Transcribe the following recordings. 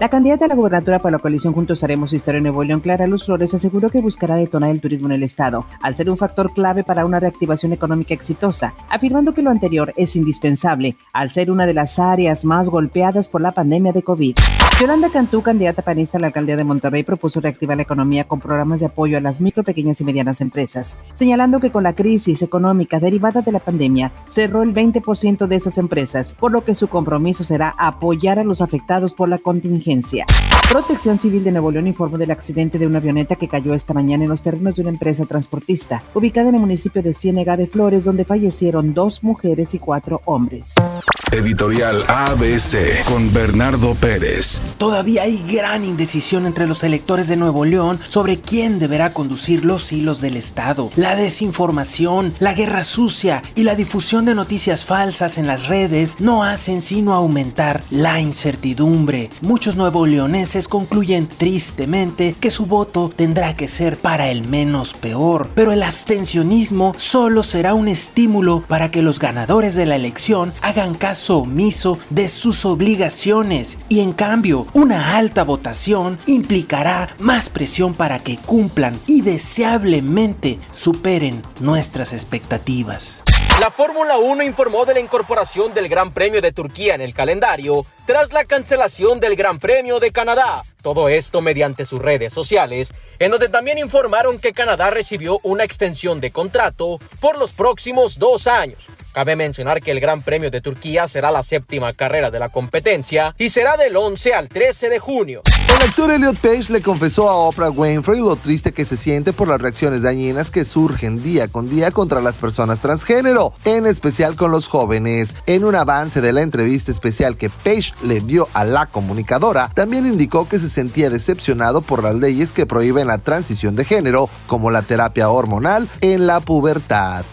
La candidata a la gubernatura para la coalición Juntos Haremos Historia en Nuevo León, Clara Luz Flores, aseguró que buscará detonar el turismo en el estado, al ser un factor clave para una reactivación económica exitosa, afirmando que lo anterior es indispensable, al ser una de las áreas más golpeadas por la pandemia de COVID. Yolanda Cantú, candidata panista a la alcaldía de Monterrey, propuso reactivar la economía con programas de apoyo a las micro, pequeñas y medianas empresas, señalando que con la crisis económica derivada de la pandemia cerró el 20% de esas empresas, por lo que su compromiso será apoyar a los afectados por la contingencia emergencia. Protección Civil de Nuevo León informó del accidente de una avioneta que cayó esta mañana en los terrenos de una empresa transportista, ubicada en el municipio de Ciénega de Flores, donde fallecieron dos mujeres y cuatro hombres. Editorial ABC con Bernardo Pérez. Todavía hay gran indecisión entre los electores de Nuevo León sobre quién deberá conducir los hilos del Estado. La desinformación, la guerra sucia y la difusión de noticias falsas en las redes no hacen sino aumentar la incertidumbre. Muchos nuevo leoneses concluyen tristemente que su voto tendrá que ser para el menos peor, pero el abstencionismo solo será un estímulo para que los ganadores de la elección hagan caso omiso de sus obligaciones y en cambio una alta votación implicará más presión para que cumplan y deseablemente superen nuestras expectativas. La Fórmula 1 informó de la incorporación del Gran Premio de Turquía en el calendario tras la cancelación del Gran Premio de Canadá. Todo esto mediante sus redes sociales, en donde también informaron que Canadá recibió una extensión de contrato por los próximos dos años. Cabe mencionar que el Gran Premio de Turquía será la séptima carrera de la competencia y será del 11 al 13 de junio. El actor Elliot Page le confesó a Oprah Winfrey lo triste que se siente por las reacciones dañinas que surgen día con día contra las personas transgénero, en especial con los jóvenes. En un avance de la entrevista especial que Page le dio a la comunicadora, también indicó que se sentía decepcionado por las leyes que prohíben la transición de género, como la terapia hormonal en la pubertad.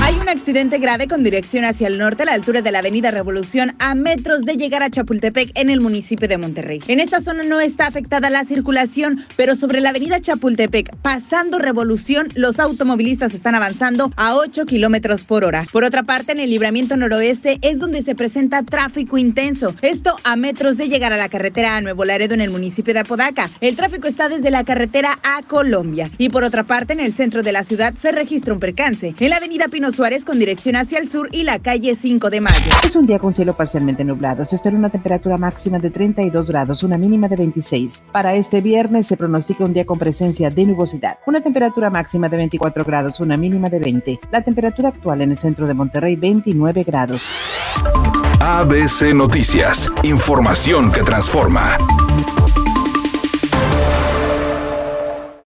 Hay un accidente grave con dirección hacia el norte a la altura de la Avenida Revolución a metros de llegar a Chapultepec en el municipio de Monterrey. En esta zona no está afectada la circulación, pero sobre la Avenida Chapultepec, pasando Revolución, los automovilistas están avanzando a 8 kilómetros por hora. Por otra parte, en el libramiento noroeste es donde se presenta tráfico intenso. Esto a metros de llegar a la carretera a Nuevo Laredo en el municipio de Apodaca. El tráfico está desde la carretera a Colombia. Y por otra parte, en el centro de la ciudad se registra un percance. En la Avenida Pino Suárez con dirección hacia el sur y la calle 5 de mayo. Es un día con cielo parcialmente nublado. Se espera una temperatura máxima de 32 grados, una mínima de 26. Para este viernes se pronostica un día con presencia de nubosidad. Una temperatura máxima de 24 grados, una mínima de 20. La temperatura actual en el centro de Monterrey 29 grados. ABC Noticias. Información que transforma.